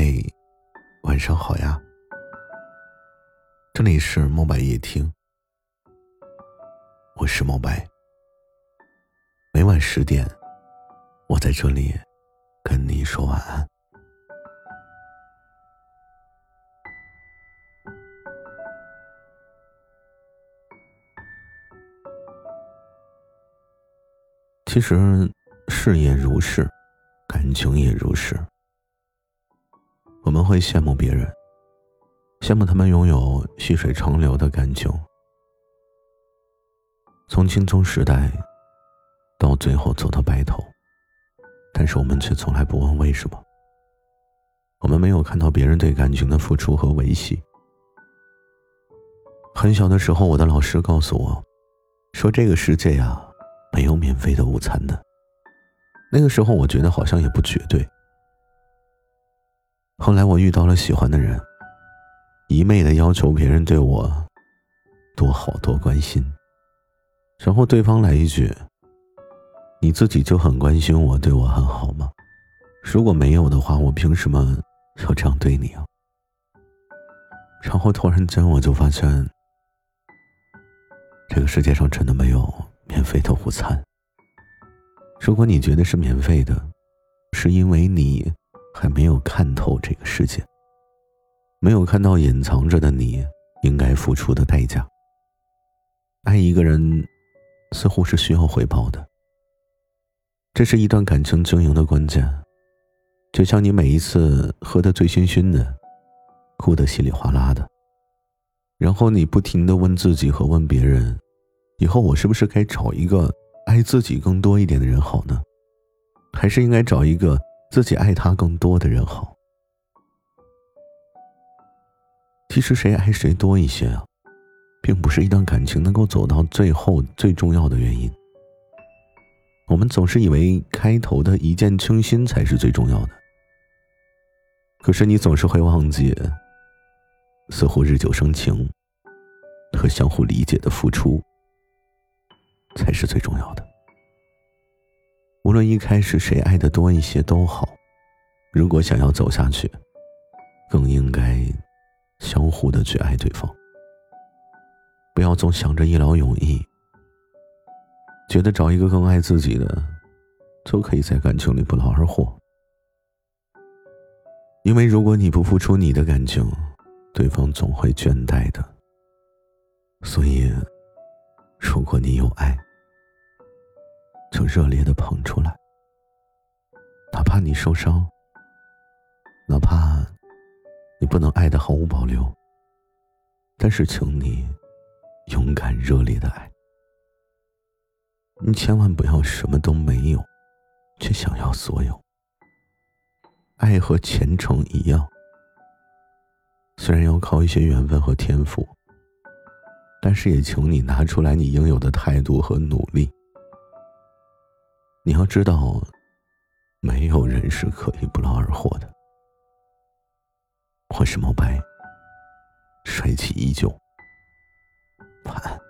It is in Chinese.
嗨，晚上好呀！这里是墨白夜听，我是墨白。每晚十点，我在这里跟你说晚安。其实，事业如是，感情也如是。我们会羡慕别人，羡慕他们拥有细水长流的感情，从青葱时代到最后走到白头，但是我们却从来不问为什么。我们没有看到别人对感情的付出和维系。很小的时候，我的老师告诉我，说这个世界呀，没有免费的午餐的。那个时候，我觉得好像也不绝对。后来我遇到了喜欢的人，一昧的要求别人对我多好多关心，然后对方来一句：“你自己就很关心我，对我很好吗？如果没有的话，我凭什么要这样对你啊？”然后突然间我就发现，这个世界上真的没有免费的午餐。如果你觉得是免费的，是因为你。还没有看透这个世界，没有看到隐藏着的你应该付出的代价。爱一个人，似乎是需要回报的。这是一段感情经营的关键。就像你每一次喝得醉醺醺的，哭得稀里哗啦的，然后你不停的问自己和问别人：以后我是不是该找一个爱自己更多一点的人好呢？还是应该找一个？自己爱他更多的人好。其实谁爱谁多一些啊，并不是一段感情能够走到最后最重要的原因。我们总是以为开头的一见倾心才是最重要的，可是你总是会忘记，似乎日久生情和相互理解的付出才是最重要的。无论一开始谁爱的多一些都好，如果想要走下去，更应该相互的去爱对方。不要总想着一劳永逸，觉得找一个更爱自己的，就可以在感情里不劳而获。因为如果你不付出你的感情，对方总会倦怠的。所以，如果你有爱，就热烈的捧出来，哪怕你受伤，哪怕你不能爱的毫无保留，但是请你勇敢热烈的爱。你千万不要什么都没有，却想要所有。爱和虔诚一样，虽然要靠一些缘分和天赋，但是也请你拿出来你应有的态度和努力。你要知道，没有人是可以不劳而获的。我是毛白，帅气依旧，晚安。